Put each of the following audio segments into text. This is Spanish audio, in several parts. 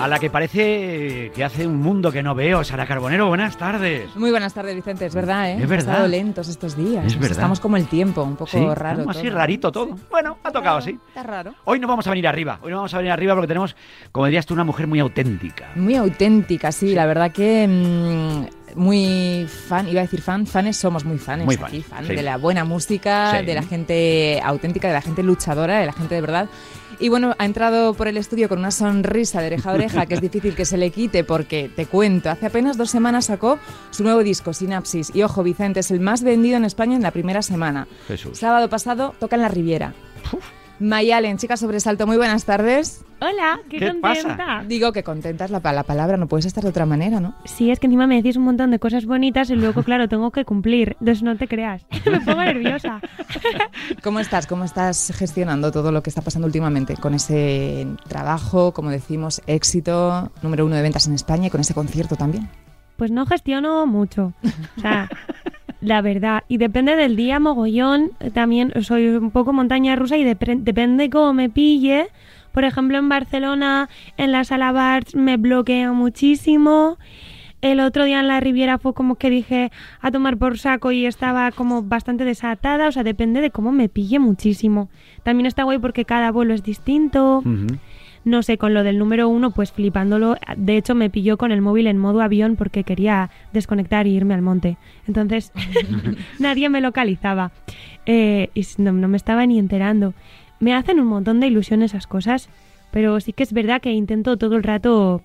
A la que parece que hace un mundo que no veo. Sara Carbonero, buenas tardes. Muy buenas tardes, Vicente. Es verdad, ¿eh? Es verdad. Estado lentos estos días. Es verdad. Estamos como el tiempo, un poco Sí, raro. como así todo. rarito todo. Bueno, ha tocado así. Está raro. Hoy no vamos a venir arriba. Hoy no vamos a venir arriba porque tenemos, como dirías tú, una mujer muy auténtica. Muy auténtica, sí, la verdad que mm, muy fan, iba a decir fan, fanes somos muy fanes Muy aquí, fan, fan sí. de la buena música, Sí. de la gente auténtica, de la gente luchadora, de la gente de verdad. Y bueno, ha entrado por el estudio con una sonrisa de oreja a oreja que es difícil que se le quite porque, te cuento, hace apenas dos semanas sacó su nuevo disco, Sinapsis. Y ojo, Vicente, es el más vendido en España en la primera semana. Jesús. Sábado pasado toca en la Riviera. Mayalen, chica sobresalto, muy buenas tardes. Hola, qué, ¿Qué pasa? contenta. Digo que contenta es la, pa- la palabra, no puedes estar de otra manera, ¿no? Sí, es que encima me decís un montón de cosas bonitas y luego, claro, tengo que cumplir. Entonces no te creas. me pongo nerviosa. ¿Cómo estás? ¿Cómo estás gestionando todo lo que está pasando últimamente con ese trabajo, como decimos, éxito, número uno de ventas en España y con ese concierto también? Pues no gestiono mucho. O sea, la verdad. Y depende del día, mogollón. También soy un poco montaña rusa y depende cómo me pille. Por ejemplo, en Barcelona, en la sala Barts me bloquea muchísimo. El otro día en la Riviera fue como que dije a tomar por saco y estaba como bastante desatada. O sea, depende de cómo me pille muchísimo. También está guay porque cada vuelo es distinto. No sé, con lo del número uno, pues flipándolo. De hecho, me pilló con el móvil en modo avión porque quería desconectar e irme al monte. Entonces, nadie me localizaba. Eh, y no, no me estaba ni enterando. Me hacen un montón de ilusión esas cosas, pero sí que es verdad que intento todo el rato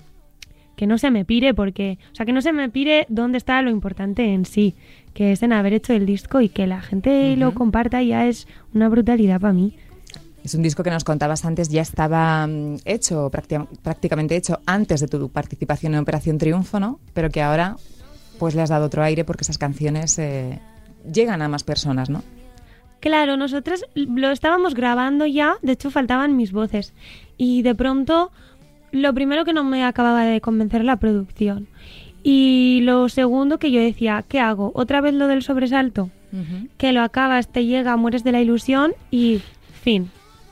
que no se me pire porque, o sea, que no se me pire dónde está lo importante en sí, que es en haber hecho el disco y que la gente lo comparta ya es una brutalidad para mí. Es un disco que nos contabas antes, ya estaba mm, hecho, prácti- prácticamente hecho, antes de tu participación en Operación Triunfo, ¿no? Pero que ahora pues le has dado otro aire porque esas canciones eh, llegan a más personas, ¿no? Claro, nosotros lo estábamos grabando ya, de hecho faltaban mis voces. Y de pronto, lo primero que no me acababa de convencer la producción. Y lo segundo que yo decía, ¿qué hago? ¿Otra vez lo del sobresalto? Que lo acabas, te llega, mueres de la ilusión y fin.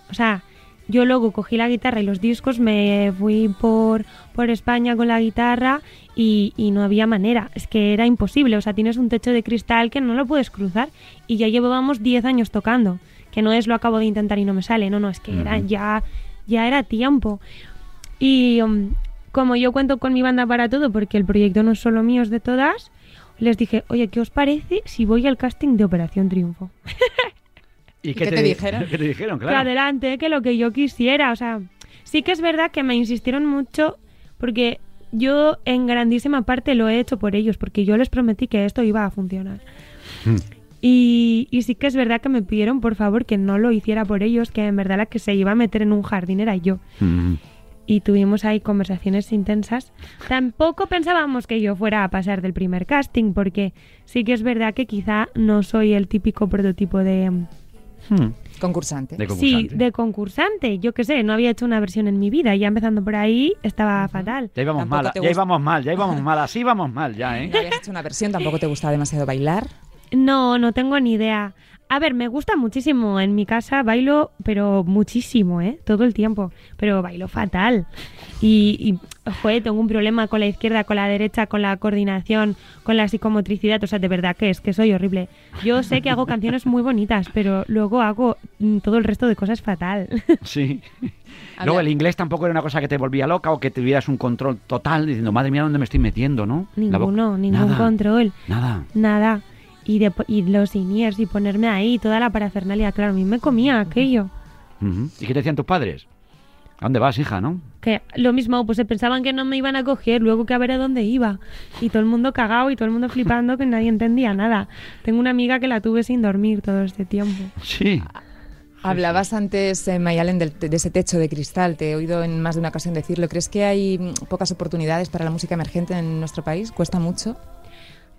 O sea, yo luego cogí la guitarra y los discos, me fui por, por España con la guitarra y, y no había manera. Es que era imposible. O sea, tienes un techo de cristal que no lo puedes cruzar y ya llevábamos 10 años tocando. Que no es lo acabo de intentar y no me sale. No, no, es que era ya, ya era tiempo. Y um, como yo cuento con mi banda para todo, porque el proyecto no es solo mío, es de todas, les dije, oye, ¿qué os parece si voy al casting de Operación Triunfo? ¿Y qué te dijeron? ¿Qué te dijeron? que adelante, que lo que yo quisiera. O sea, sí que es verdad que me insistieron mucho porque yo en grandísima parte lo he hecho por ellos, porque yo les prometí que esto iba a funcionar. Mm. Y, y sí que es verdad que me pidieron por favor que no lo hiciera por ellos, que en verdad la que se iba a meter en un jardín era yo. Ujú. Y tuvimos ahí conversaciones intensas. Tampoco pensábamos que yo fuera a pasar del primer casting, porque sí que es verdad que quizá no soy el típico prototipo de, Hmm. Concursante. De Sí, concursante. de concursante. Yo qué sé, no había hecho una versión en mi vida. Ya empezando por ahí estaba fatal. Ya íbamos Tampoco mal, ya íbamos mal, ya íbamos mal, así vamos mal ya, ¿eh? No habías hecho una versión, tampoco te gustaba demasiado bailar. No, no tengo ni idea. A ver, me gusta muchísimo. En mi casa bailo, pero muchísimo, ¿eh? Todo el tiempo. Pero bailo fatal. Y, y joder, tengo un problema con la izquierda, con la derecha, con la coordinación, con la psicomotricidad. O sea, de verdad que es que soy horrible. Yo sé que hago canciones muy bonitas, pero luego hago mm, todo el resto de cosas fatal. Sí. Luego el inglés tampoco era una cosa que te volvía loca o que tuvieras un control total diciendo, madre mía, ¿dónde me estoy metiendo, no? Ninguno, ningún Nada, control. Nada. Nada. Y, de, y los iniers y ponerme ahí, toda la parafernalia. Claro, a mí me comía aquello. ¿Y qué te decían tus padres? ¿A dónde vas, hija, no? Que lo mismo, pues se pensaban que no me iban a coger, luego que a ver a dónde iba. Y todo el mundo cagado y todo el mundo flipando que nadie entendía nada. Tengo una amiga que la tuve sin dormir todo este tiempo. Sí. Hablabas antes, eh, Mayalen, del- de ese techo de cristal. Te he oído en más de una ocasión decirlo. ¿Crees que hay mm, pocas oportunidades para la música emergente en nuestro país? ¿Cuesta mucho?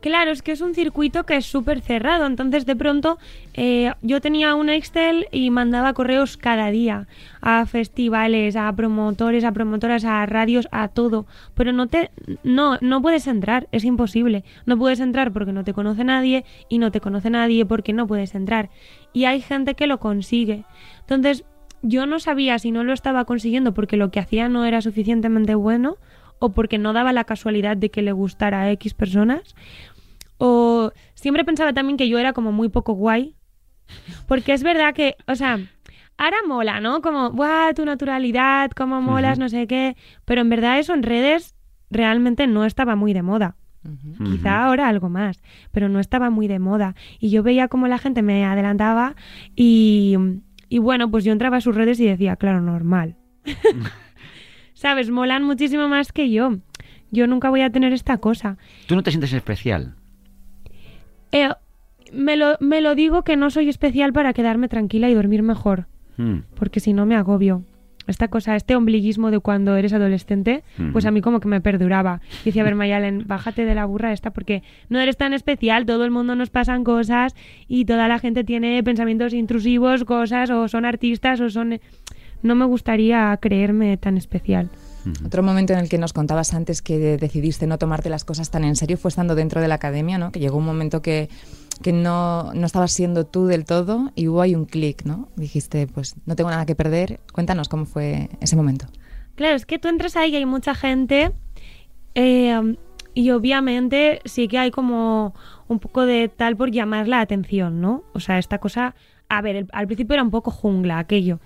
Claro, es que es un circuito que es súper cerrado. Entonces, de pronto, eh, yo tenía un Excel y mandaba correos cada día a festivales, a promotores, a promotoras, a radios, a todo. Pero no te, no, no puedes entrar, es imposible. No puedes entrar porque no te conoce nadie y no te conoce nadie porque no puedes entrar. Y hay gente que lo consigue. Entonces, yo no sabía si no lo estaba consiguiendo porque lo que hacía no era suficientemente bueno o porque no daba la casualidad de que le gustara a X personas. O siempre pensaba también que yo era como muy poco guay. Porque es verdad que, o sea, ahora mola, ¿no? Como, ¡guau! Tu naturalidad, cómo molas, no sé qué. Pero en verdad eso en redes realmente no estaba muy de moda. Quizá ahora algo más, pero no estaba muy de moda. Y yo veía como la gente me adelantaba y, y bueno, pues yo entraba a sus redes y decía, claro, normal. ¿Sabes? Molan muchísimo más que yo. Yo nunca voy a tener esta cosa. ¿Tú no te sientes especial? Eh, me, lo, me lo digo que no soy especial para quedarme tranquila y dormir mejor, Mm. porque si no me agobio. Esta cosa, este ombliguismo de cuando eres adolescente, pues Ujú. a mí como que me perduraba. Y decía, a ver, Mayalen, bájate de la burra esta porque no eres tan especial, todo el mundo nos pasan cosas y toda la gente tiene pensamientos intrusivos, cosas, o son artistas, o son... No me gustaría creerme tan especial. Otro momento en el que nos contabas antes que decidiste no tomarte las cosas tan en serio fue estando dentro de la academia, ¿no? Que llegó un momento que, que no, no estabas siendo tú del todo y hubo ahí un clic, ¿no? Dijiste, pues no tengo nada que perder. Cuéntanos cómo fue ese momento. Claro, es que tú entras ahí y hay mucha gente eh, y obviamente sí que hay como un poco de tal por llamar la atención, ¿no? O sea, esta cosa, a ver, el- al principio era un poco jungla aquello.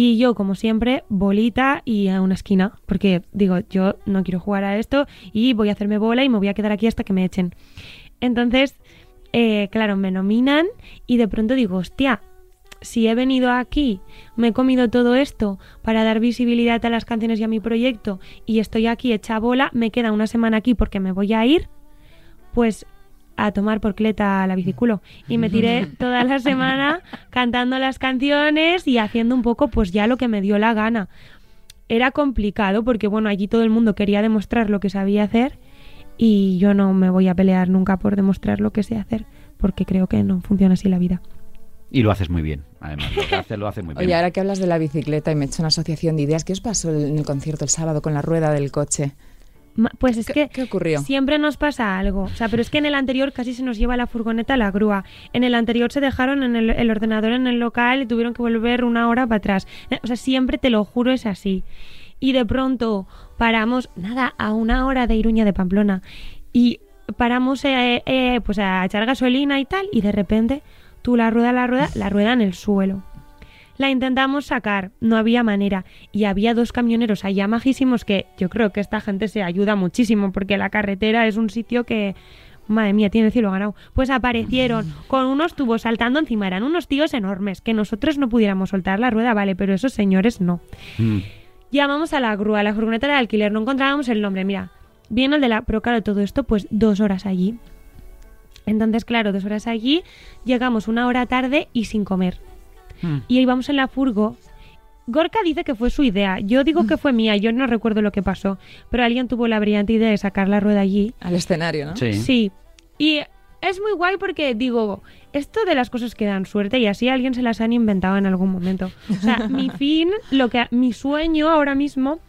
Y yo, como siempre, bolita y a una esquina, porque digo, yo no quiero jugar a esto y voy a hacerme bola y me voy a quedar aquí hasta que me echen. Entonces, eh, claro, me nominan y de pronto digo, hostia, si he venido aquí, me he comido todo esto para dar visibilidad a las canciones y a mi proyecto y estoy aquí hecha bola, me queda una semana aquí porque me voy a ir, pues a tomar por cleta la biciculo. Y me tiré toda la semana cantando las canciones y haciendo un poco pues ya lo que me dio la gana. Era complicado porque bueno, allí todo el mundo quería demostrar lo que sabía hacer y yo no me voy a pelear nunca por demostrar lo que sé hacer porque creo que no funciona así la vida. Y lo haces muy bien, además. Lo que haces lo haces muy bien. Oye, ahora que hablas de la bicicleta y me he hecho una asociación de ideas, ¿qué os pasó en el concierto el sábado con la rueda del coche? Pues es ¿Qué- que qué ocurrió? siempre nos pasa algo. O sea, pero es que en el anterior casi se nos lleva la furgoneta a la grúa. En el anterior se dejaron en el, el ordenador en el local y tuvieron que volver una hora para atrás. O sea, siempre te lo juro es así. Y de pronto paramos, nada, a una hora de Iruña de Pamplona. Y paramos eh, eh, pues a echar gasolina y tal. Y de repente, tú la rueda, la rueda, la rueda en el suelo. La intentamos sacar, no había manera. Y había dos camioneros allá majísimos que yo creo que esta gente se ayuda muchísimo porque la carretera es un sitio que, madre mía, tiene el cielo ganado. Pues aparecieron con unos tubos saltando encima. Eran unos tíos enormes que nosotros no pudiéramos soltar la rueda, vale, pero esos señores no. Mm. Llamamos a la grúa, a la furgoneta de alquiler, no encontrábamos el nombre. Mira, viene el de la. Pero claro, todo esto, pues dos horas allí. Entonces, claro, dos horas allí, llegamos una hora tarde y sin comer. Mm. Y íbamos en la furgo. Gorka dice que fue su idea. Yo digo que fue mía. Yo no recuerdo lo que pasó. Pero alguien tuvo la brillante idea de sacar la rueda allí. Al escenario, ¿no? Sí. Sí. Y es muy guay porque digo, esto de las cosas que dan suerte y así alguien se las han inventado en algún momento. O sea, mi fin, lo que mi sueño ahora mismo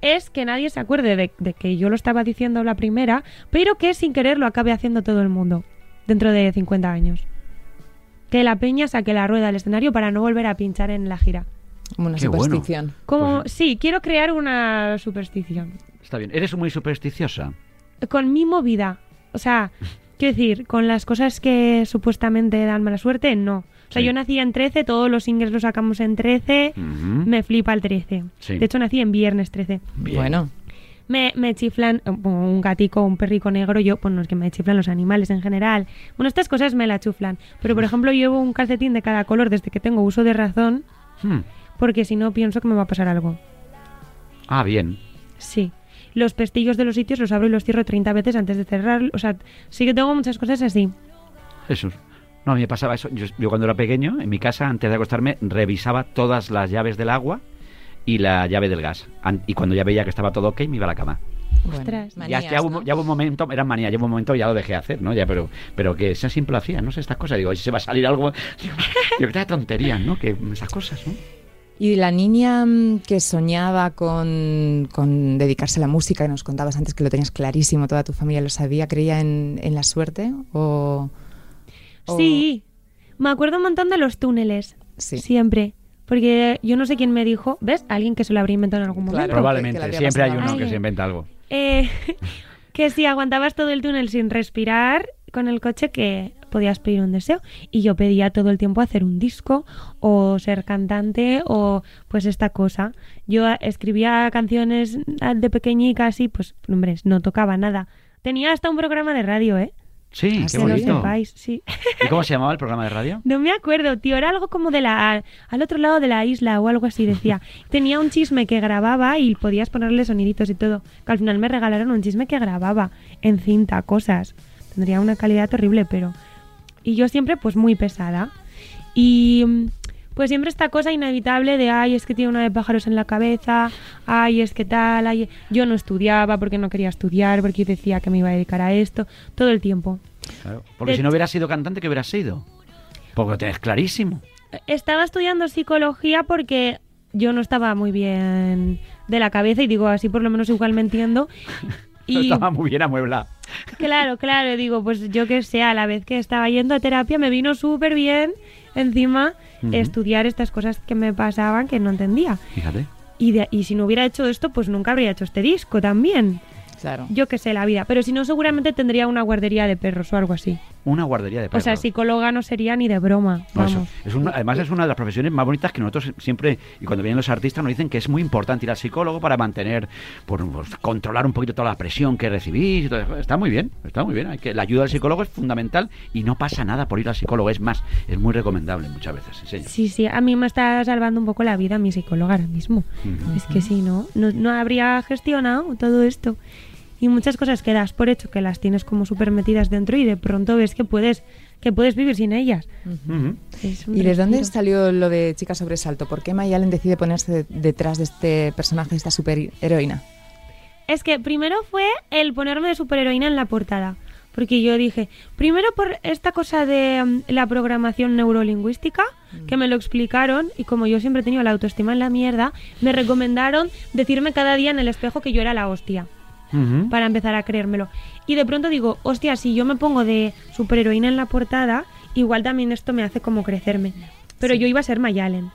es que nadie se acuerde de, de que yo lo estaba diciendo la primera, pero que sin querer lo acabe haciendo todo el mundo dentro de 50 años. Que la peña saque la rueda del escenario para no volver a pinchar en la gira. Como una Qué bueno. superstición. Como, Pues- sí, quiero crear una superstición. Está bien. ¿Eres muy supersticiosa? con mi movida. O sea, quiero decir, con las cosas que supuestamente dan mala suerte, no. O sea, Sí. yo nací en 13, todos los singles los sacamos en 13, Ujú. me flipa el 13. Sí. De hecho, nací en viernes 13. Bien. Bueno, Me, me chiflan eh, un gatico, un perrico negro, yo, pues no es que me chiflan los animales en general. Bueno, estas cosas me la chuflan. Pero, por ejemplo, llevo un calcetín de cada color desde que tengo uso de razón, Mm. porque si no pienso que me va a pasar algo. Ah, bien. Sí. Los pestillos de los sitios los abro y los cierro 30 veces antes de cerrar. O sea, sí que tengo muchas cosas así. Jesús. No, a mí me pasaba eso. Yo, yo cuando era pequeño, en mi casa, antes de acostarme, revisaba todas las llaves del agua y la llave del gas. Y cuando ya veía que estaba todo ok, me iba a la cama. Bueno, Ostras. Ya, manías, ya, hubo, ¿no? ya hubo un momento, era manía, ya hubo un momento ya lo dejé hacer, ¿no? Ya, pero, pero que esa siempre lo hacía, no sé, estas cosas. Digo, si se va a salir algo. Digo, digo, qué tonterías, ¿no? Que esas cosas, ¿no? Y la niña mm, que soñaba con, con dedicarse a la música, que nos contabas antes que lo tenías clarísimo, toda tu familia lo sabía, ¿creía en, en la suerte? O, o- Sí, me acuerdo un montón de los túneles. Sí. Siempre. Porque yo no sé quién me dijo, ¿ves? Alguien que se lo habría inventado en algún momento. Probablemente, que siempre hay uno que se inventa algo. Eh, que si aguantabas todo el túnel sin respirar con el coche, que podías pedir un deseo. Y yo pedía todo el tiempo hacer un disco o ser cantante o pues esta cosa. Yo a- escribía canciones ah, de pequeñica así, pues, hombre, no tocaba nada. Tenía hasta un programa de radio, ¿eh? Sí, qué lo bonito. sepáis, sí. ¿Y cómo se llamaba el programa de radio? No me acuerdo, tío. Era algo como de la. al otro lado de la isla o algo así, decía. Tenía un chisme que grababa y podías ponerle soniditos y todo. Que al final me regalaron un chisme que grababa en cinta, cosas. Tendría una calidad horrible, pero. Y yo siempre, pues muy pesada. Y. Pues siempre esta cosa inevitable de, ay, es que tiene una de pájaros en la cabeza, ay, es que tal, ay, yo no estudiaba porque no quería estudiar, porque decía que me iba a dedicar a esto, todo el tiempo. Claro. Porque De- si no hubieras sido cantante, ¿qué hubieras sido? Porque lo tienes clarísimo. Estaba estudiando psicología porque yo no estaba muy bien de la cabeza y digo, así por lo menos igual me entiendo. Y Estaba muy bien amueblada. claro, claro, digo, pues yo que sé, a la vez que estaba yendo a terapia me vino súper bien encima Estudiar estas cosas que me pasaban que no entendía. Fíjate. Y, de- y si no hubiera hecho esto, pues nunca habría hecho este disco también. Claro. Yo que sé, la vida. Pero si no, seguramente tendría una guardería de perros o algo así. Una guardería de O perros. sea, psicóloga no sería ni de broma. No, es una- además es una de las profesiones más bonitas que nosotros siempre, y cuando vienen los artistas nos dicen que es muy importante ir al psicólogo para mantener, por, pues, controlar un poquito toda la presión que recibís. y todo eso. Está muy bien, está muy bien. Hay que, la ayuda del psicólogo es fundamental y no pasa nada por ir al psicólogo. Es más, es muy recomendable muchas veces. Sí, sí, a mí me está salvando un poco la vida mi psicóloga ahora mismo. Es que si no, no, no habría gestionado todo esto. Y muchas cosas que das por hecho que las tienes como súper metidas dentro y de pronto ves que puedes, que puedes vivir sin ellas. ¿Y de dónde salió lo de Chica Sobresalto? ¿Por qué Mayalen decide ponerse de- detrás de este personaje, de esta superheroína? Es que primero fue el ponerme de superheroína en la portada. Porque yo dije, primero por esta cosa de mm, la programación neurolingüística, que me lo explicaron, y como yo siempre he tenido la autoestima en la mierda, me recomendaron decirme cada día en el espejo que yo era la hostia. Para empezar a creérmelo. Y de pronto digo, hostia, si yo me pongo de superheroína en la portada, igual también esto me hace como crecerme. Pero yo iba a ser Mayalen.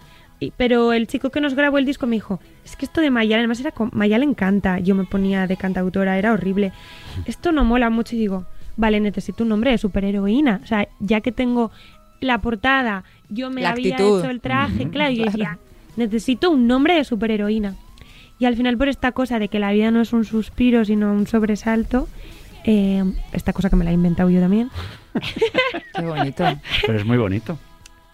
Pero el chico que nos grabó el disco me dijo, es que esto de Mayalen, además era con, Mayalen canta, yo me ponía de cantautora, era horrible. Esto no mola mucho y digo, vale, necesito un nombre de superheroína. O sea, ya que tengo la portada, yo me La había actitud. hecho el traje, claro, y yo decía, necesito un nombre de superheroína. Y al final por esta cosa de que la vida no es un suspiro, sino un sobresalto, eh, esta cosa que me la he inventado yo también, Qué bonito. Pero es muy bonito.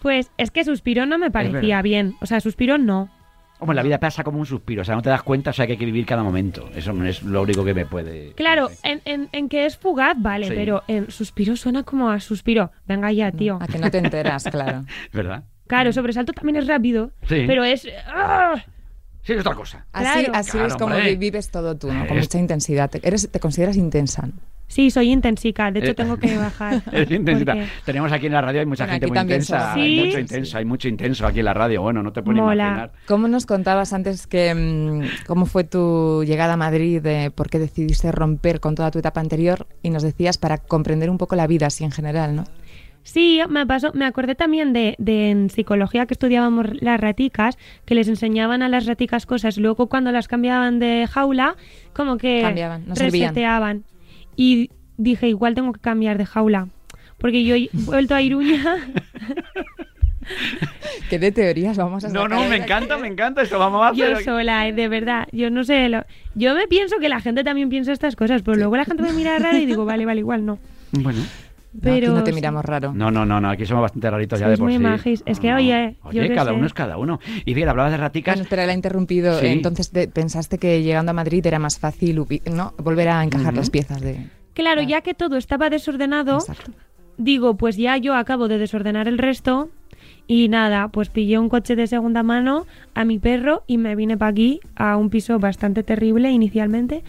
pues es que suspiro no me parecía bien. O sea, suspiro no. Hombre, la vida pasa como un suspiro, o sea, no te das cuenta, o sea, que hay que vivir cada momento. Eso es lo único que me puede... Claro, en, en- en que es fugaz, vale, Sí. pero en suspiro suena como a suspiro. Venga ya, tío. A que no te enteras, claro. ¿Verdad? Claro, sobresalto también es rápido, Sí. pero es... ¡ah! Sí, es otra cosa. Así, Claro. así Claro, es como hombre. vives todo tú, ¿no? Con Es- mucha intensidad. Te, eres, te consideras intensa. Sí, soy intensica, de hecho Eh, tengo que bajar. Es intensita. porque Tenemos aquí en la radio, hay mucha Bueno, gente muy intensa. Hay mucho intenso, hay mucho intenso aquí en la radio. Bueno, no te puedes Mola. imaginar. ¿Cómo nos contabas antes que mm, cómo fue tu llegada a Madrid, de por qué decidiste romper con toda tu etapa anterior? Y nos decías para comprender un poco la vida así en general, ¿no? Sí, me pasó, me acordé también de, de en psicología que estudiábamos las raticas, que les enseñaban a las raticas cosas, luego cuando las cambiaban de jaula, como que Cambiaban, no servían. reseteaban. Y dije, igual tengo que cambiar de jaula, porque yo he vuelto a Iruña. ¿Qué de teorías vamos a No, sacar no, me encanta, me encanta esto. Vamos a yo hacer. sola, eh, de verdad, yo no sé, lo- yo me pienso que la gente también piensa estas cosas, pero luego la gente me mira raro y digo, vale, vale, igual no. Bueno. No, Pero aquí no te miramos raro. No, no, no, no, aquí somos bastante raritos ya de por muy sí. majis. Es que, No, oye, no. yo Oye, cada sé. uno es cada uno. Y bien, hablabas de raticas. Bueno, espera, la he interrumpido. Sí. Entonces te- pensaste que llegando a Madrid era más fácil ¿no? volver a encajar las piezas de... Claro, ya que todo estaba desordenado, Exacto. digo, pues ya yo acabo de desordenar el resto Y nada, pues pillé un coche de segunda mano a mi perro y me vine para aquí a un piso bastante terrible inicialmente.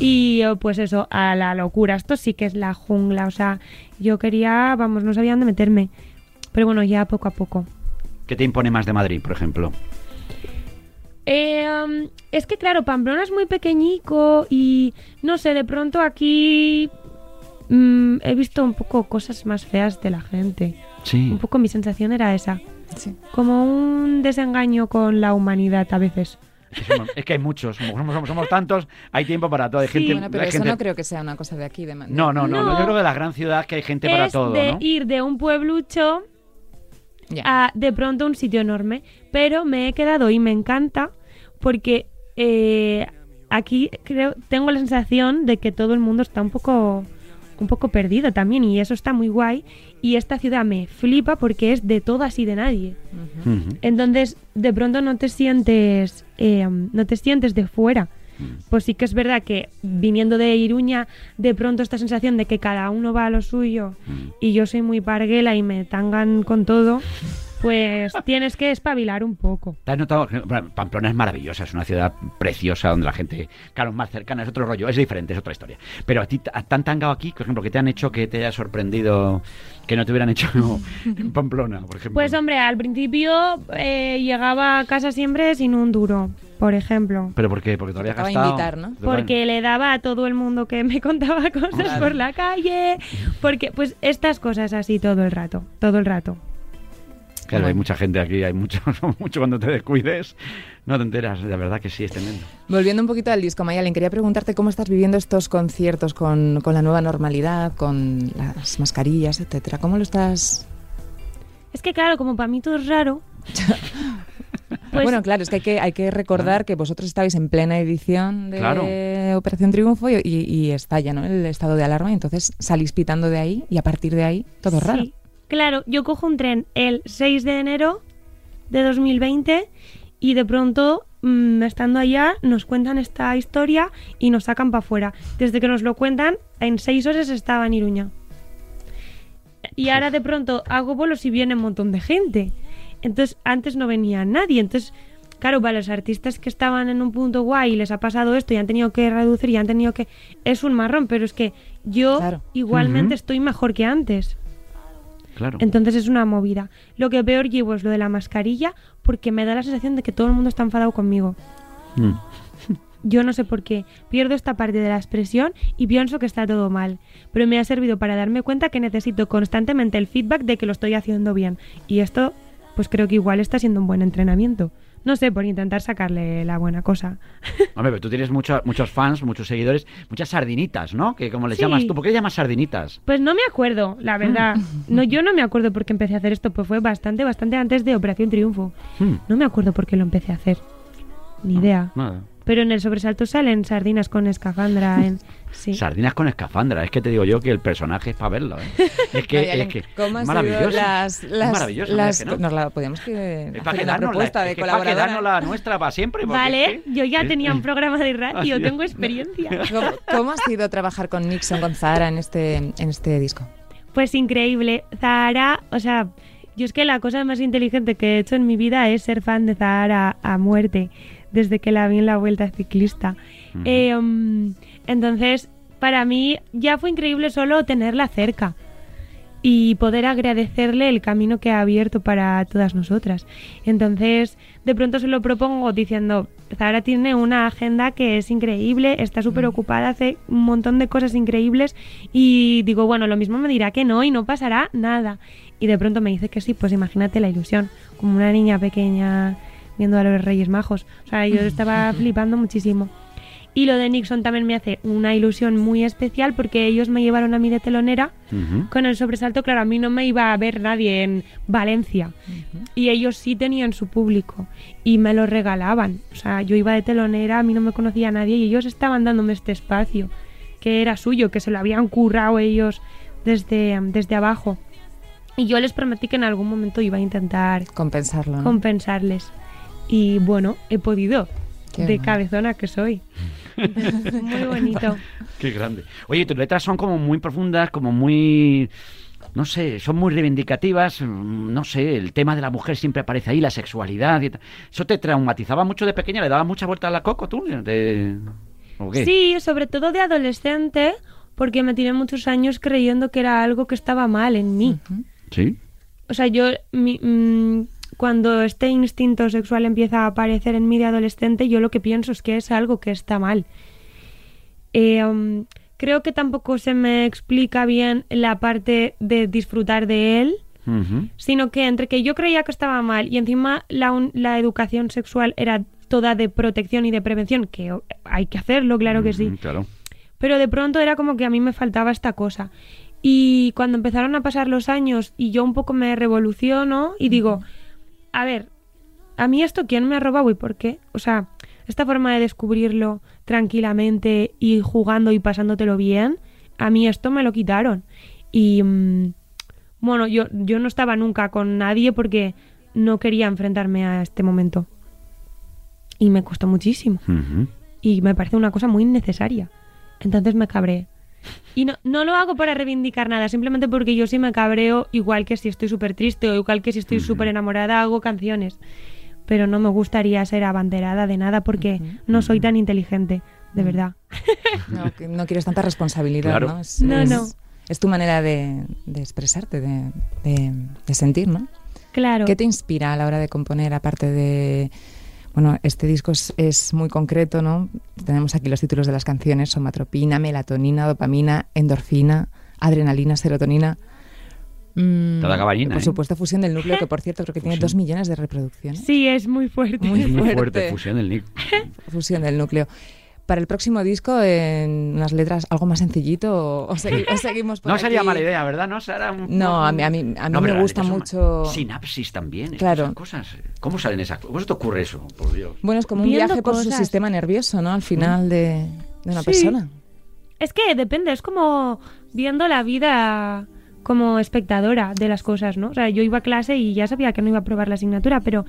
Y eh, pues eso, a la locura. Esto sí que es la jungla. O sea, yo quería, vamos, no sabía dónde meterme. Pero bueno, ya poco a poco. ¿Qué te impone más de Madrid, por ejemplo? Eh, um, es que claro, Pamplona es muy pequeñico y no sé, de pronto aquí mm, he visto un poco cosas más feas de la gente. Sí. Un poco mi sensación era esa. Sí. Como un desengaño con la humanidad a veces. Es que hay muchos, somos, somos- somos tantos, hay tiempo para todo. Hay Sí. gente, Bueno, pero hay eso gente- no creo que sea una cosa de aquí, de no, no, no, No. Yo creo que de la gran ciudad que hay gente para es todo, de ¿no? ir de un pueblucho Ya. a de pronto un sitio enorme. Pero me he quedado y me encanta porque eh, aquí creo tengo la sensación de que todo el mundo está un poco un poco perdido también y eso está muy guay y esta ciudad me flipa porque es de todas y de nadie. Entonces, de pronto no te sientes eh, no te sientes de fuera. Pues sí que es verdad que viniendo de Iruña, de pronto esta sensación de que cada uno va a lo suyo y yo soy muy parguela y me tangan con todo, pues tienes que espabilar un poco. ¿Te has notado? Pamplona es maravillosa, es una ciudad preciosa donde la gente, claro, más cercana, es otro rollo, es diferente, es otra historia. Pero a ti te han tangado aquí, por ejemplo, que te han hecho que te haya sorprendido que no te hubieran hecho en Pamplona, por ejemplo. Pues hombre, al principio eh, llegaba a casa siempre sin un duro, por ejemplo. ¿Pero por qué? Porque te gastado. invitar, ¿no? Porque le daba a todo el mundo que me contaba cosas Claro. por la calle. Porque, pues, estas cosas así todo el rato. Todo el rato. Claro, hay mucha gente aquí, hay mucho, mucho cuando te descuides, no te enteras, la verdad que sí, es tremendo. Volviendo un poquito al disco, Mayalen, quería preguntarte cómo estás viviendo estos conciertos con, con la nueva normalidad, con las mascarillas, etcétera. ¿Cómo lo estás...? Es que, claro, como para mí todo es raro. pues, bueno, claro, es que hay que, hay que recordar que vosotros estabais en plena edición de Claro. Operación Triunfo y, y, y estalla ¿no? el estado de alarma, y entonces salís pitando de ahí y a partir de ahí todo sí. raro. Claro, yo cojo un tren el 6 de enero de 2020 y de pronto, mm, estando allá, nos cuentan esta historia y nos sacan para afuera. Desde que nos lo cuentan, en seis horas estaba en Iruña. Y ahora de pronto hago bolos y viene un montón de gente. Entonces, antes no venía nadie. Entonces, claro, para los artistas que estaban en un punto guay y les ha pasado esto y han tenido que reducir y han tenido que... Es un marrón, pero es que yo Claro. igualmente estoy mejor que antes. Claro. Entonces es una movida. Lo que peor llevo es lo de la mascarilla porque me da la sensación de que todo el mundo está enfadado conmigo. Mm. Yo no sé por qué. Pierdo esta parte de la expresión y pienso que está todo mal. Pero me ha servido para darme cuenta que necesito constantemente el feedback de que lo estoy haciendo bien. Y esto, pues creo que igual está siendo un buen entrenamiento. No sé, por intentar sacarle la buena cosa. Hombre, pero tú tienes mucho- muchos fans, muchos seguidores, muchas sardinitas, ¿no? Que como les Sí. llamas tú, ¿por qué le llamas sardinitas? Pues no me acuerdo, la verdad. No, yo no me acuerdo por qué empecé a hacer esto, pues fue bastante, bastante antes de Operación Triunfo. Hmm. No me acuerdo por qué lo empecé a hacer. Ni idea. Nada. Pero en el sobresalto salen sardinas con escafandra. En... Sí. Sardinas con escafandra, es que te digo yo que el personaje es para verlo, ¿eh? Es que, es que ¿cómo han es sido maravilloso. las, Es las, maravilloso, las- ¿no? Nos la podíamos que Es para una propuesta la, de es que para quedarnos la nuestra para siempre. Vale, es que- yo ya es- tenía un programa de radio, tengo experiencia. ¿Cómo, cómo ha sido trabajar con Nixon, con Zahara en este, en este disco? Pues increíble. Zahara, o sea, yo es que la cosa más inteligente que he hecho en mi vida es ser fan de Zahara a muerte, desde que la vi en la vuelta ciclista. Eh, um, entonces, para mí ya fue increíble solo tenerla cerca y poder agradecerle el camino que ha abierto para todas nosotras. Entonces, de pronto se lo propongo diciendo, Zahara tiene una agenda que es increíble, está súper ocupada, hace un montón de cosas increíbles y digo, bueno, lo mismo me dirá que no y no pasará nada. Y de pronto me dice que sí, pues imagínate la ilusión, como una niña pequeña viendo a los Reyes Majos. O sea, yo estaba flipando muchísimo. Y lo de Nixon también me hace una ilusión muy especial porque ellos me llevaron a mí de telonera con el sobresalto, claro, a mí no me iba a ver nadie en Valencia. Y ellos sí tenían su público y me lo regalaban. O sea, yo iba de telonera, a mí no me conocía nadie y ellos estaban dándome este espacio que era suyo, que se lo habían currado ellos desde, desde abajo. Y yo les prometí que en algún momento iba a intentar Compensarlo, ¿no? compensarles. Y bueno, he podido. Qué de cabezona que soy. Muy bonito. Qué grande. Oye, tus letras son como muy profundas, como muy no sé, son muy reivindicativas, mm, no sé, el tema de la mujer siempre aparece ahí, la sexualidad. Y tal. ¿Eso te traumatizaba mucho de pequeña? ¿Le daba mucha vuelta a la coco tú? De... ¿O qué? Sí, sobre todo de adolescente, porque me tiré muchos años creyendo que era algo que estaba mal en mí. ¿Sí? O sea, yo, mi- mm, cuando este instinto sexual empieza a aparecer en mí de adolescente, yo lo que pienso es que es algo que está mal. Eh, um, creo que tampoco se me explica bien la parte de disfrutar de él, Ujú. sino que entre que yo creía que estaba mal y encima la, un- la educación sexual era toda de protección y de prevención, que hay que hacerlo, claro que sí. Claro. Pero de pronto era como que a mí me faltaba esta cosa. Y cuando empezaron a pasar los años y yo un poco me revoluciono y digo, a ver, ¿a mí esto quién me ha robado y por qué? O sea, esta forma de descubrirlo tranquilamente y jugando y pasándotelo bien, a mí esto me lo quitaron. Y mm, bueno, yo, yo no estaba nunca con nadie porque no quería enfrentarme a este momento. Y me costó muchísimo y me parece una cosa muy innecesaria. Entonces me cabré. Y no, no lo hago para reivindicar nada, simplemente porque yo sí me cabreo igual que si estoy súper triste o igual que si estoy súper enamorada hago canciones. Pero no me gustaría ser abanderada de nada porque no soy tan inteligente, de verdad. No, que no quieres tanta responsabilidad, Claro. ¿no? Es, No, es- no. es tu manera de, de expresarte, de, de- de sentir, ¿no? Claro. ¿Qué te inspira a la hora de componer, aparte de... Bueno, este disco es, es muy concreto, ¿no? Tenemos aquí los títulos de las canciones, somatropina, melatonina, dopamina, endorfina, adrenalina, serotonina. Mm, Toda cabalina, Por ¿eh? supuesto, fusión del núcleo, que por cierto creo que tiene dos millones de reproducciones. Sí, es muy fuerte. Muy Es muy fuerte, fuerte. fusión del Nick. Fusión del núcleo. Para el próximo disco, en unas letras algo más sencillito o, o segui- o seguimos por No sería aquí? mala idea, ¿verdad? No, Sara? Un- No, a mí, a mí, a mí No, me gusta mucho... Sinapsis también. estas Claro. cosas. ¿Cómo salen esas cosas? ¿Cómo se te ocurre eso? Por Dios. Bueno, es como un Viendo viaje por su sistema nervioso, ¿no? Al final de, de una Sí. persona. Es que depende, es como viendo la vida como espectadora de las cosas, ¿no? O sea, yo iba a clase y ya sabía que no iba a probar la asignatura, pero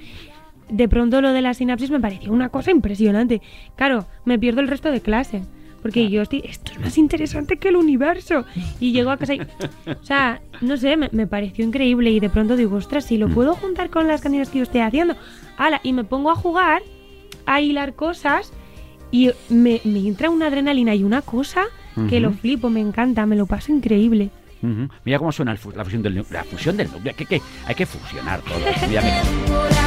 de pronto lo de la sinapsis me pareció una cosa impresionante. Claro, me pierdo el resto de clase. Porque yo estoy, esto es más interesante que el universo. Y llego a casa y, o sea, no sé, me, me pareció increíble y de pronto digo, ostras, si lo puedo juntar con las canciones que yo estoy haciendo. Ala, y me pongo a jugar, a hilar cosas y me, me entra una adrenalina y una cosa que lo flipo, me encanta, me lo paso increíble. Mira cómo suena el la fusión del núcleo. La fusión del núcleo. que- que hay que fusionar todo.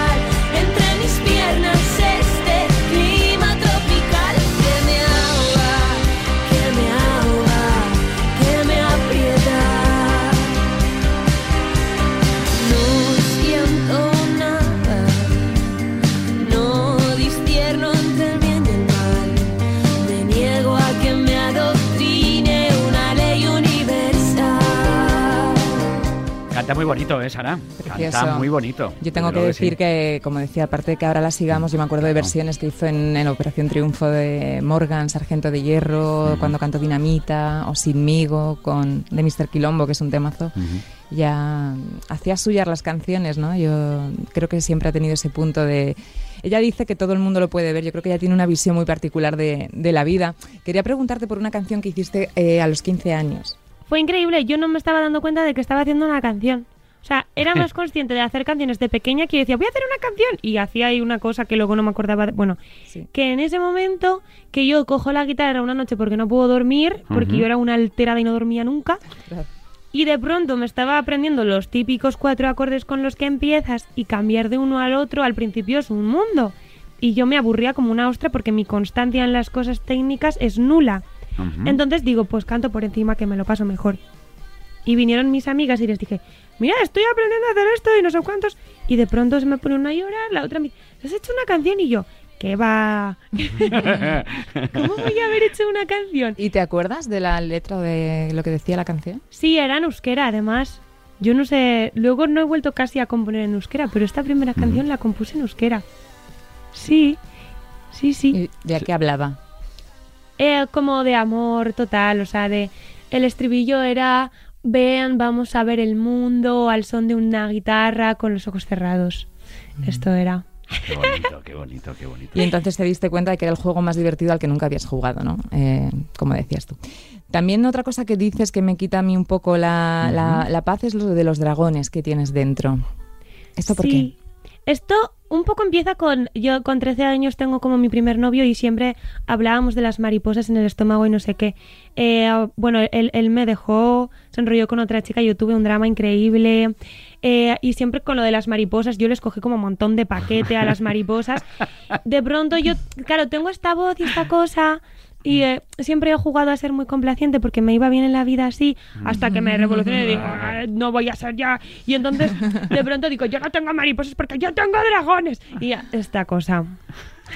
mis Canta muy bonito, ¿eh, Sara? Precioso. Canta muy bonito. Yo tengo que decir sí. que, como decía, aparte de que ahora la sigamos, yo me acuerdo de versiones que hizo en, en Operación Triunfo de Morgan, Sargento de Hierro, cuando cantó Dinamita, o Sinmigo, con de Mr. Quilombo, que es un temazo. Ya hacía suyas las canciones, ¿no? Yo creo que siempre ha tenido ese punto de... Ella dice que todo el mundo lo puede ver, yo creo que ella tiene una visión muy particular de, de la vida. Quería preguntarte por una canción que hiciste eh, a los 15 años. Fue increíble, yo no me estaba dando cuenta de que estaba haciendo una canción. O sea, era más consciente de hacer canciones de pequeña que yo decía, voy a hacer una canción. Y hacía ahí una cosa que luego no me acordaba. de- Bueno, Sí. que en ese momento que yo cojo la guitarra una noche porque no puedo dormir, porque yo era una alterada y no dormía nunca. Y de pronto me estaba aprendiendo los típicos cuatro acordes con los que empiezas y cambiar de uno al otro al principio es un mundo. Y yo me aburría como una ostra porque mi constancia en las cosas técnicas es nula. Entonces digo, pues canto por encima que me lo paso mejor. Y vinieron mis amigas y les dije, mira, estoy aprendiendo a hacer esto y no sé cuántos. Y de pronto se me pone una a llorar, la otra me dice, ¿has hecho una canción? Y yo, ¿qué va? ¿Cómo voy a haber hecho una canción? ¿Y te acuerdas de la letra o de lo que decía la canción? Sí, era en euskera, además. Yo no sé, luego no he vuelto casi a componer en euskera, pero esta primera canción la compuse en euskera. Sí, sí, sí. ¿Y ¿De qué hablaba? Eh, como de amor total, o sea, de el estribillo era ven, vamos a ver el mundo al son de una guitarra con los ojos cerrados. Esto era. Qué bonito, qué bonito, qué bonito. Y entonces te diste cuenta de que era el juego más divertido al que nunca habías jugado, ¿no? Eh, como decías tú. También otra cosa que dices que me quita a mí un poco la, la- la paz es lo de los dragones que tienes dentro. ¿Esto por Sí. Esto un poco empieza con. Yo con 13 años tengo como mi primer novio y siempre hablábamos de las mariposas en el estómago y no sé qué. Eh, bueno, él, él me dejó, se enrolló con otra chica, yo tuve un drama increíble. eh, y siempre con lo de las mariposas, yo les cogí como un montón de paquete a las mariposas. De pronto yo, claro, tengo esta voz y esta cosa. Y eh, siempre he jugado a ser muy complaciente porque me iba bien en la vida así, hasta que me revolucioné y digo, "Ah, no voy a ser ya. Y entonces de pronto digo, yo no tengo mariposas porque yo tengo dragones. Y ya, esta cosa.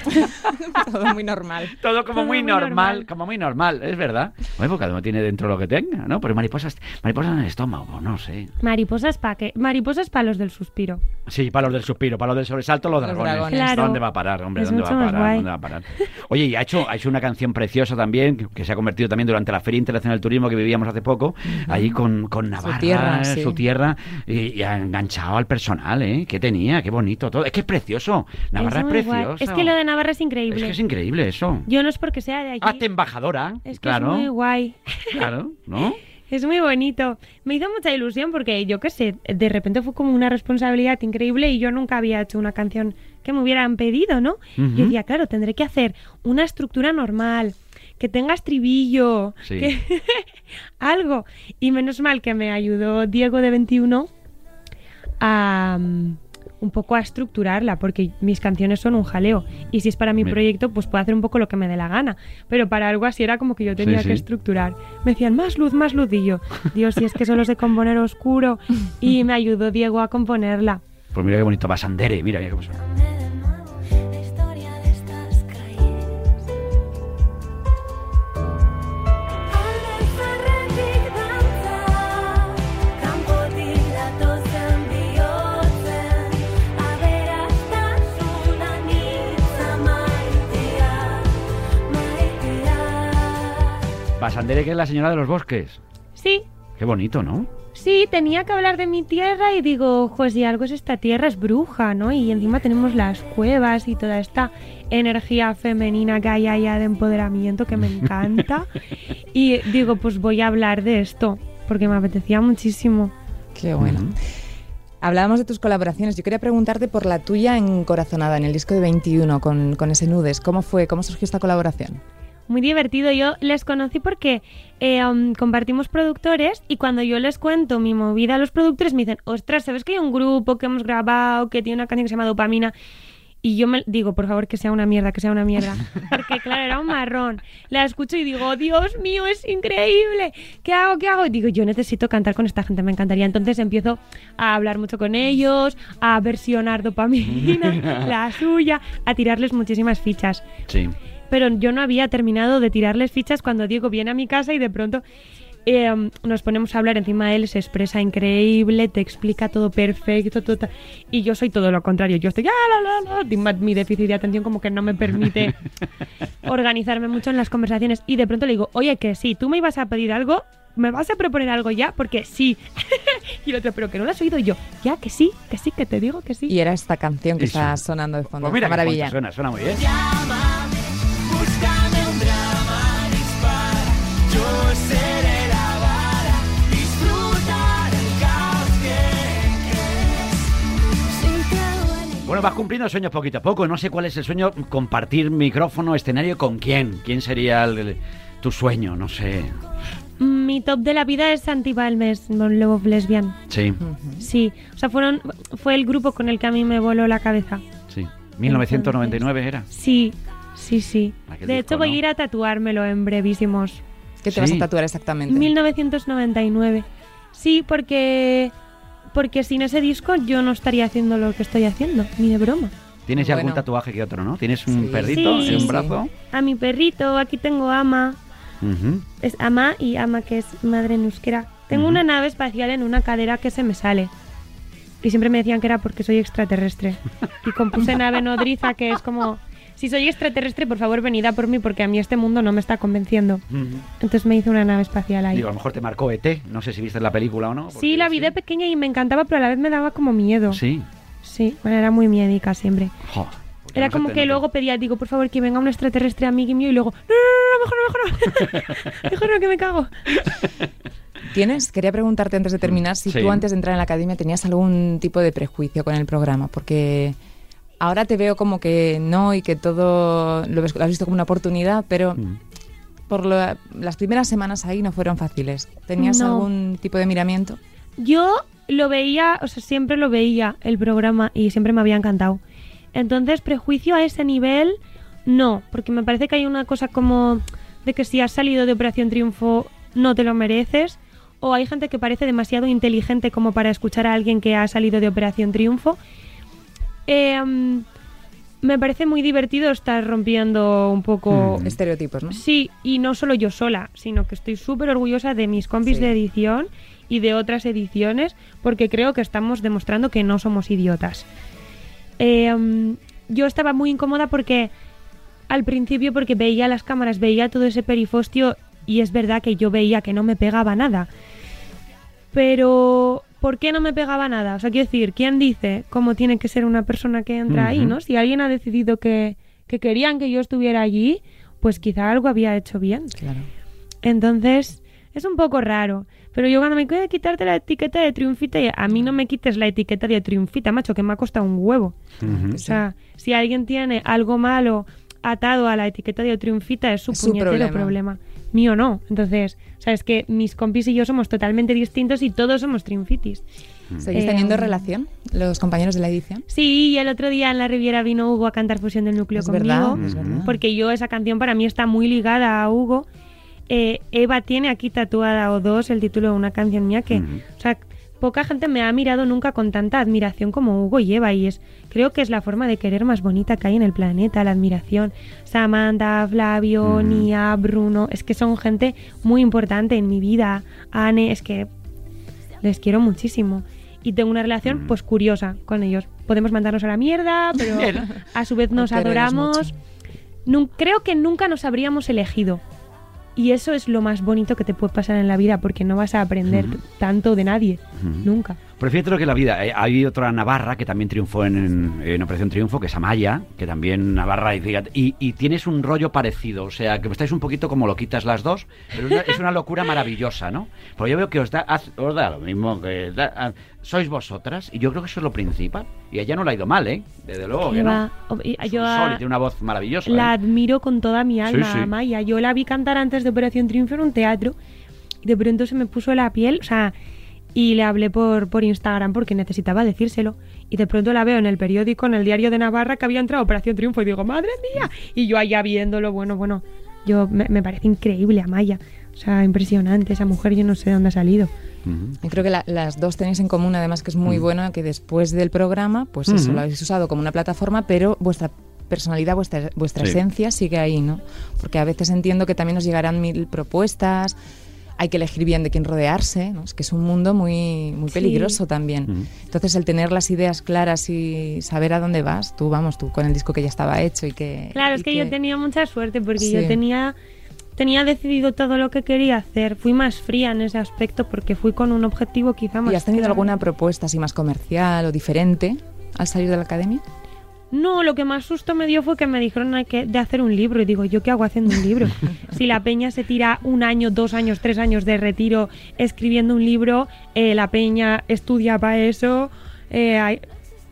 Todo muy normal. Todo como Todo muy muy normal, normal. como muy normal, es verdad. Bueno, pues cada uno tiene dentro lo que tenga, ¿no? Pero mariposas, mariposas en el estómago, no sé. Mariposas para qué? Mariposas para los del suspiro. Sí, para los del suspiro, para los del sobresalto, los Los dragones. dragones. Claro. ¿Dónde va a parar, hombre? Es ¿Dónde va a parar? guay. ¿Dónde va a parar? Oye, y ha hecho, ha hecho una canción preciosa también, que- que se ha convertido también durante la Feria Internacional del Turismo que vivíamos hace poco, ahí con, con Navarra, tierra, sí. su tierra, y, y ha enganchado al personal, ¿eh? ¿Qué tenía? Qué bonito todo. Es que es precioso. Navarra es, guay. precioso. Es que lo de Navarra es Es increíble. que es increíble eso. Yo no es porque sea de allí. Hazte embajadora. es que claro, es muy guay. claro, ¿no? Es muy bonito. Me hizo mucha ilusión porque yo qué sé, de repente fue como una responsabilidad increíble y yo nunca había hecho una canción que me hubieran pedido, ¿no? Yo decía, claro, tendré que hacer una estructura normal, que tenga estribillo, Sí. que algo. Y menos mal que me ayudó Diego de 21 a mm, un poco a estructurarla, porque mis canciones son un jaleo. Y si es para mi Mira. proyecto, pues puedo hacer un poco lo que me dé la gana. Pero para algo así era como que yo tenía Sí, que estructurar. Me decían, más luz, más luz. Y yo, Dios, si es que solo sé componer oscuro. Y me ayudó Diego a componerla. Pues mira qué bonito. Basandere, mira, mira cómo suena. Basandere, que es la señora de los bosques. Sí, Qué bonito, ¿no? sí, tenía que hablar de mi tierra y digo, pues si algo es esta tierra, es bruja, ¿no? Y encima tenemos las cuevas y toda esta energía femenina que hay allá de empoderamiento que me encanta. y digo, pues voy a hablar de esto, porque me apetecía muchísimo. Qué bueno. Hablábamos de tus colaboraciones. Yo quería preguntarte por la tuya en Corazonada, en el disco de 21, con, con ese Nudes. ¿Cómo fue? ¿Cómo surgió esta colaboración? Muy divertido. Yo les conocí porque eh, um, compartimos productores y cuando yo les cuento mi movida a los productores me dicen, ostras, ¿sabes que hay un grupo que hemos grabado que tiene una canción que se llama Dopamina? Y yo me digo, por favor, que sea una mierda, que sea una mierda. Porque, claro, era un marrón. La escucho y digo, Dios mío, es increíble. ¿Qué hago? ¿Qué hago? Y digo, yo necesito cantar con esta gente, me encantaría. Entonces empiezo a hablar mucho con ellos, a versionar dopamina, la suya, a tirarles muchísimas fichas Sí. Pero yo no había terminado de tirarles fichas cuando Diego viene a mi casa y de pronto eh, nos ponemos a hablar encima de él, se expresa increíble, te explica todo perfecto, todo y yo soy todo lo contrario, yo estoy, "Ah, la, la, la", mi- mi déficit de atención como que no me permite organizarme mucho en las conversaciones y de pronto le digo, oye, que sí, tú me ibas a pedir algo, me vas a proponer algo ya, porque sí. y el otro, pero que no lo has oído Y yo, ya, que sí, que sí, que te digo que sí. Y era esta canción que Eso. está sonando de fondo. Pues mira maravilla. suena, suena muy bien. Vas cumpliendo sueños poquito a poco. No sé cuál es el sueño, compartir micrófono, escenario con quién. ¿Quién sería el- el- tu sueño? No sé. Mi top de la vida es Santi Balmes, Love Lesbian. Sí, Sí, o sea, fueron, fue el grupo con el que a mí me voló la cabeza. sí. 1999 era. Sí, sí, sí. Aquel De disco, hecho, voy ¿no? a ir a tatuármelo en brevísimos. ¿Qué te vas Sí. a tatuar exactamente? 1999. Sí, porque porque sin ese disco yo no estaría haciendo lo que estoy haciendo, ni de broma. ¿Tienes ya algún Bueno. tatuaje que otro, no? ¿Tienes un Sí. perrito Sí. en un Sí. brazo? A mi perrito, aquí tengo Ama, es Ama y Ama que es madre en euskera. Tengo una nave espacial en una cadera que se me sale. Y siempre me decían que era porque soy extraterrestre. Y compuse nave nodriza que es como, si soy extraterrestre, por favor venid a por mí porque a mí este mundo no me está convenciendo. Ujú. Entonces me hice una nave espacial ahí. Digo, a lo mejor te marcó ET. No sé si viste la película o no. sí, la vi de pequeña y me encantaba, pero a la vez me daba como miedo. Sí. Sí, bueno, era muy miedica siempre. Jo. Era no como que luego pedía, digo, por favor, que venga un extraterrestre amigo mío y luego, no, no, no, no, mejor no, mejor no. mejor no, que me cago. ¿Tienes? Quería preguntarte antes de terminar si Sí. tú antes de entrar en la academia tenías algún tipo de prejuicio con el programa, porque ahora te veo como que no y que todo lo, ves- lo has visto como una oportunidad, pero Mm. por lo- las primeras semanas ahí no fueron fáciles. ¿Tenías No. algún tipo de miramiento? Yo lo veía, o sea, siempre lo veía el programa y siempre me había encantado. Entonces, prejuicio a ese nivel, no, porque me parece que hay una cosa como de que si has salido de Operación Triunfo no te lo mereces, o hay gente que parece demasiado inteligente como para escuchar a alguien que ha salido de Operación Triunfo. Eh, mm, me parece muy divertido estar rompiendo un poco Mm. Estereotipos, ¿no? Sí, y no solo yo sola, sino que estoy súper orgullosa de mis compis Sí. de edición y de otras ediciones, porque creo que estamos demostrando que no somos idiotas. Eh, mm, yo estaba muy incómoda porque al principio, porque veía las cámaras, veía todo ese perifostio y es verdad que yo veía que no me pegaba nada. Pero, ¿por qué no me pegaba nada? O sea, quiero decir, ¿quién dice cómo tiene que ser una persona que entra ahí, no? Si alguien ha decidido que, que querían que yo estuviera allí, pues quizá algo había hecho bien. Claro. Entonces, es un poco raro. Pero yo cuando me quiero quitarte la etiqueta de triunfita, y a mí no me quites la etiqueta de triunfita, macho, que me ha costado un huevo. O sea, si alguien tiene algo malo atado a la etiqueta de triunfita, es su Es su puñetero problema. problema. Mío no. Entonces, o sea, es que mis compis y yo somos totalmente distintos y todos somos triunfitis. ¿Seguís Eh, teniendo relación los compañeros de la edición? Sí, y el otro día en la Riviera vino Hugo a cantar Fusión del Núcleo Es conmigo. verdad, es Ujú. verdad. Porque yo esa canción para mí está muy ligada a Hugo. Eh, Eva tiene aquí tatuada o dos el título de una canción mía que, Ujú. o sea, poca gente me ha mirado nunca con tanta admiración como Hugo y Eva y es, creo que es la forma de querer más bonita que hay en el planeta, la admiración. Samantha, Flavio. Nia, Bruno, es que son gente muy importante en mi vida. Anne, es que les quiero muchísimo. Y tengo una relación, Mm. pues, curiosa con ellos. Podemos mandarnos a la mierda, pero a su vez nos adoramos. Nun- creo que nunca nos habríamos elegido. Y eso es lo más bonito que te puede pasar en la vida, porque no vas a aprender tanto de nadie. Nunca. Prefiero lo que la vida. Eh, hay otra Navarra que también triunfó en, Operación Triunfo, que es Amaya, que también Navarra, y, fíjate, y, y tienes un rollo parecido. O sea, que estáis un poquito como loquitas las dos, pero una- es una locura maravillosa, ¿no? Porque yo veo que os da, os da lo mismo, que da- sois vosotras, y yo creo que eso es lo principal. Y ella no le ha ido mal, ¿eh? Desde luego que no. Es yo un sol y tiene una voz maravillosa. la ¿eh? admiro con toda mi alma, Sí, sí. Maya. Yo la vi cantar antes de Operación Triunfo en un teatro. Y de pronto se me puso la piel, o sea, y le hablé por, por Instagram porque necesitaba decírselo. Y de pronto la veo en el periódico, en el diario de Navarra, que había entrado Operación Triunfo. Y digo, madre mía. Y yo allá viéndolo, bueno, bueno, yo me, me parece increíble a Maya. O sea, impresionante esa mujer, yo no sé de dónde ha salido. Y creo que la- las dos tenéis en común, además, que es muy bueno que después del programa, pues eso, lo habéis usado como una plataforma, pero vuestra personalidad, vuestra, vuestra Sí. esencia sigue ahí, ¿no? Porque a veces entiendo que también nos llegarán mil propuestas, hay que elegir bien de quién rodearse, ¿no? Es que es un mundo muy, muy Sí. peligroso también. Entonces, el tener las ideas claras y saber a dónde vas, tú, vamos, tú con el disco que ya estaba hecho y que... Claro, y es que, yo tenía mucha suerte porque Sí. yo tenía tenía decidido todo lo que quería hacer. Fui más fría en ese aspecto porque fui con un objetivo quizá más ¿Y has tenido claro. alguna propuesta así más comercial o diferente al salir de la academia? No, lo que más susto me dio fue que me dijeron hay que- de hacer un libro y digo, ¿yo qué hago haciendo un libro? si la peña se tira un año, dos años, tres años de retiro escribiendo un libro, eh, la peña estudia para eso, eh, hay-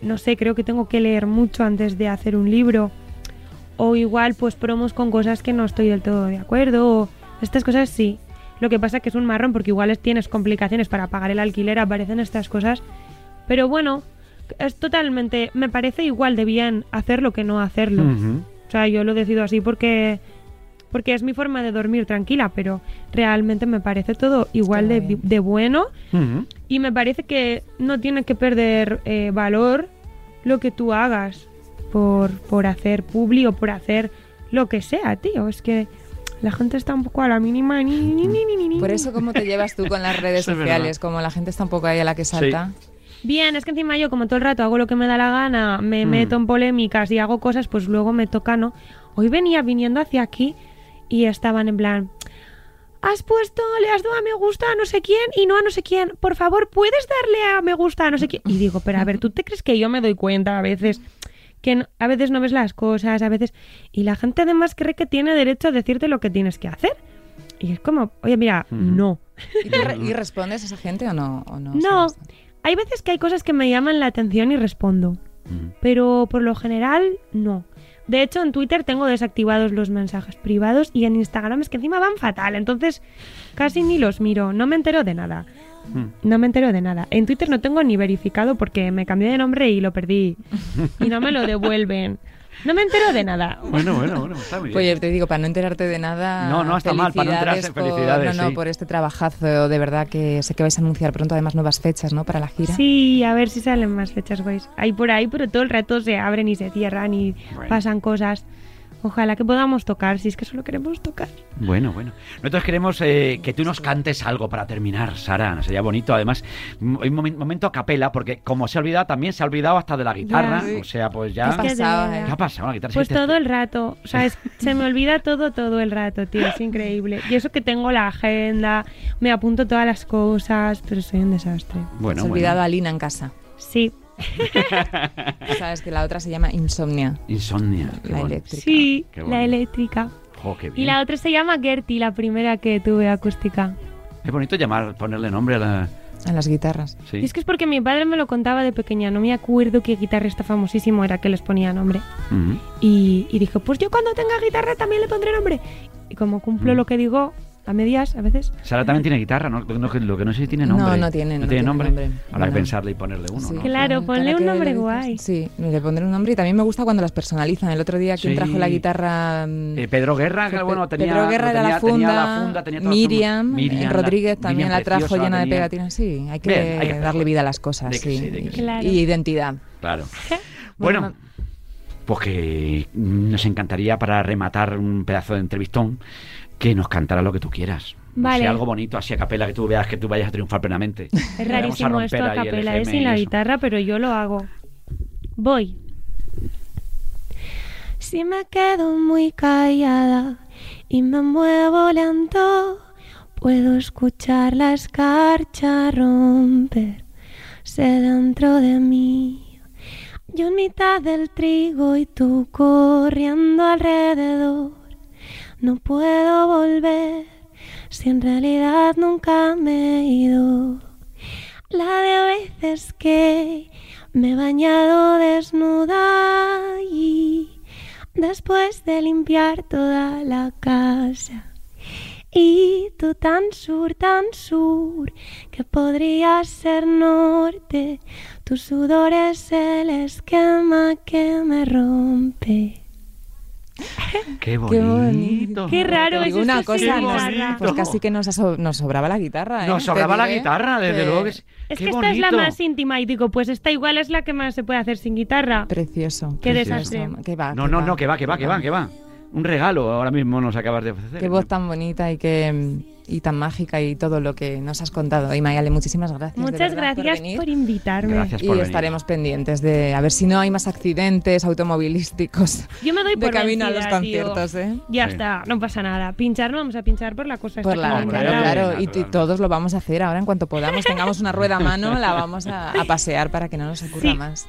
no sé, creo que tengo que leer mucho antes de hacer un libro. O igual pues promos con cosas que no estoy del todo de acuerdo. o estas cosas sí. Lo que pasa que es un marrón porque igual es- tienes complicaciones para pagar el alquiler, aparecen estas cosas. Pero bueno, es totalmente, me parece igual de bien hacerlo que no hacerlo. O sea, yo lo decido así porque porque es mi forma de dormir tranquila, pero realmente me parece todo igual de, bueno y me parece que no tiene que perder eh, valor lo que tú hagas por, por hacer publi o por hacer lo que sea, tío. Es que la gente está un poco a la mínima. Ni, ni, ni, ni, ni, ni. Por eso, ¿cómo te llevas tú con las redes sociales? Como la gente está un poco ahí a la que salta. Bien, es que encima yo como todo el rato hago lo que me da la gana, me Mm. meto en polémicas y hago cosas, pues luego me toca, ¿no? Hoy venía viniendo hacia aquí y estaban en plan, has puesto, le has dado a me gusta a no sé quién y no a no sé quién, por favor, ¿puedes darle a me gusta a no sé quién? Y digo, pero a ver, ¿tú te crees que yo me doy cuenta a veces que no- a veces no ves las cosas, a veces... Y la gente además cree que tiene derecho a decirte lo que tienes que hacer. Y es como, oye, mira, no. ¿Y, re- y respondes a esa gente o no? O no, No, sabes? Hay veces que hay cosas que me llaman la atención y respondo, Mm. pero por lo general no. De hecho, en Twitter tengo desactivados los mensajes privados y en Instagram es que encima van fatal, entonces casi ni los miro, no me entero de nada. Mm. No me entero de nada. En Twitter no tengo ni verificado porque me cambié de nombre y lo perdí. Y no me lo devuelven. No me entero de nada. Bueno, bueno, bueno, está muy bien. Pues te digo, para no enterarte de nada. No, no está mal, para no enterarse, por- felicidades, No, no, sí. por este trabajazo, de verdad que sé que vais a anunciar pronto además nuevas fechas, ¿no? Para la gira. Sí, a ver si salen más fechas guays. Hay por ahí, pero todo el rato se abren y se cierran y Bueno. pasan cosas. Ojalá que podamos tocar, si es que solo queremos tocar. Bueno, bueno. Nosotros queremos eh, que tú nos cantes algo para terminar, Sara. Sería bonito. Además, un momen- momento a capela, porque como se ha olvidado, también se ha olvidado hasta de la guitarra. Ya. O sea, pues ya. ¿Qué que pasaba, verdad. eh? ¿Qué ha pasado? La guitarra Pues sí que te- todo el rato, o sea, es- se me olvida todo, todo el rato, tío, es increíble. Y eso que tengo la agenda, me apunto todas las cosas, pero soy un desastre. Bueno, Has bueno. olvidado a Lina en casa. Sí, Sabes que la otra se llama Insomnia, Insomnia. La bueno. eléctrica. sí, la eléctrica. Qué Y la otra se llama Gertie, la primera que tuve acústica. Es bonito llamar, ponerle nombre a la. A las guitarras. Sí. Y es que es porque mi padre me lo contaba de pequeña, no me acuerdo qué guitarrista famosísimo era que les ponía nombre. Y, y dijo, pues yo cuando tenga guitarra también le pondré nombre. Y como cumplo lo que digo, a medias a veces, Sara también tiene guitarra, ¿no? Lo que, lo que no sé si tiene No, nombre. no tiene, no tiene nombre. nombre. Habrá que No. pensarle y ponerle uno, Sí. ¿no? Claro, ponle un nombre guay. Sí, le pondré un nombre y también me gusta cuando las personalizan. El otro día quien Sí. trajo la guitarra... Eh, Pedro Guerra, que bueno, tenía, Pedro Guerra era la funda, tenía la funda, tenía todas las Miriam, la- Rodríguez también Miriam la trajo preciosa, llena de pegatinas. Sí, hay que, Bien, hay que darle vida a las cosas. Sí. Claro. Y identidad. Claro. Bueno, Bueno, pues que nos encantaría para rematar un pedazo de entrevistón que nos cantara lo que tú quieras. No sé, Vale. algo bonito, así a capela, que tú veas que tú vayas a triunfar plenamente. Es a rarísimo romper esto a capela, es FM sin la guitarra, pero yo lo hago. Voy. Si me quedo muy callada y me muevo lento, puedo escuchar la escarcha romper dentro de mí. Yo en mitad del trigo y tú corriendo alrededor. No puedo volver si en realidad nunca me he ido. La de veces que me he bañado desnuda y después de limpiar toda la casa. Y tú tan sur, tan sur, que podría ser norte. Tu sudor es el esquema que me rompe. Qué bonito. bonito. Qué raro es digo una cosa, Qué nos- pues casi que nos, sobraba la guitarra. ¿eh? Nos sobraba la guitarra, desde que- luego. Es Qué que esta es la más íntima y digo, pues esta igual es la que más se puede hacer sin guitarra. Precioso. Qué precioso. desastre. Que va, No, no, no, que va, que va, que va, que va. Un regalo ahora mismo nos acabas de ofrecer. Qué voz tan bonita y que y tan mágica y todo lo que nos has contado. Y Mayale, muchísimas gracias. de Muchas verdad, gracias venir. por, invitarme. Gracias Y por venir. estaremos pendientes de a ver si no hay más accidentes automovilísticos Yo me doy de por camino a los vencida, tío. conciertos, ¿eh? Ya Sí. está, no pasa nada. Pinchar no vamos a pinchar por la cosa Por esta la, Hombre, claro, claro, y, y todos lo vamos a hacer ahora en cuanto podamos, tengamos una rueda a mano, la vamos a, a pasear para que no nos ocurra Sí. más.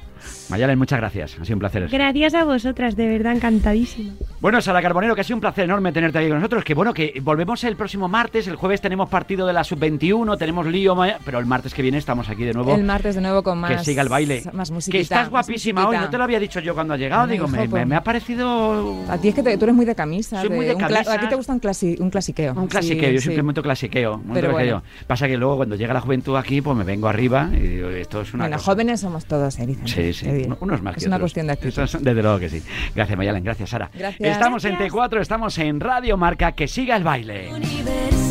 Mayalen, muchas gracias. Ha sido un placer. Gracias a vosotras, de verdad encantadísima. Bueno, Sara Carbonero, que ha sido un placer enorme tenerte aquí con nosotros. Que bueno, que volvemos el próximo martes. El jueves tenemos partido de la sub-21, tenemos lío, pero el martes que viene estamos aquí de nuevo. El martes de nuevo con más que siga el baile. más que musiquita, estás más guapísima hoy, no te lo había dicho yo cuando has llegado. Digo, me, hijo, pues- me- me ha parecido. A ti es que te- tú eres muy de camisa. Soy muy de camisa. A ti te gusta un, clasi- un clasiqueo. Un clasiqueo, Sí, yo sí. simplemente clasiqueo. Pero bueno. Pasa que luego cuando llega la juventud aquí, pues me vengo arriba y digo, esto es una Bueno, cosa. jóvenes somos todos, eh, Vicente, Sí, sí, uno- unos más Es que una otros. cuestión de actitud. Eso desde luego que sí. Gracias, Mayalen, gracias, Sara. Gracias. Estamos en Gracias. T4, estamos en Radio Marca, que siga el baile. Even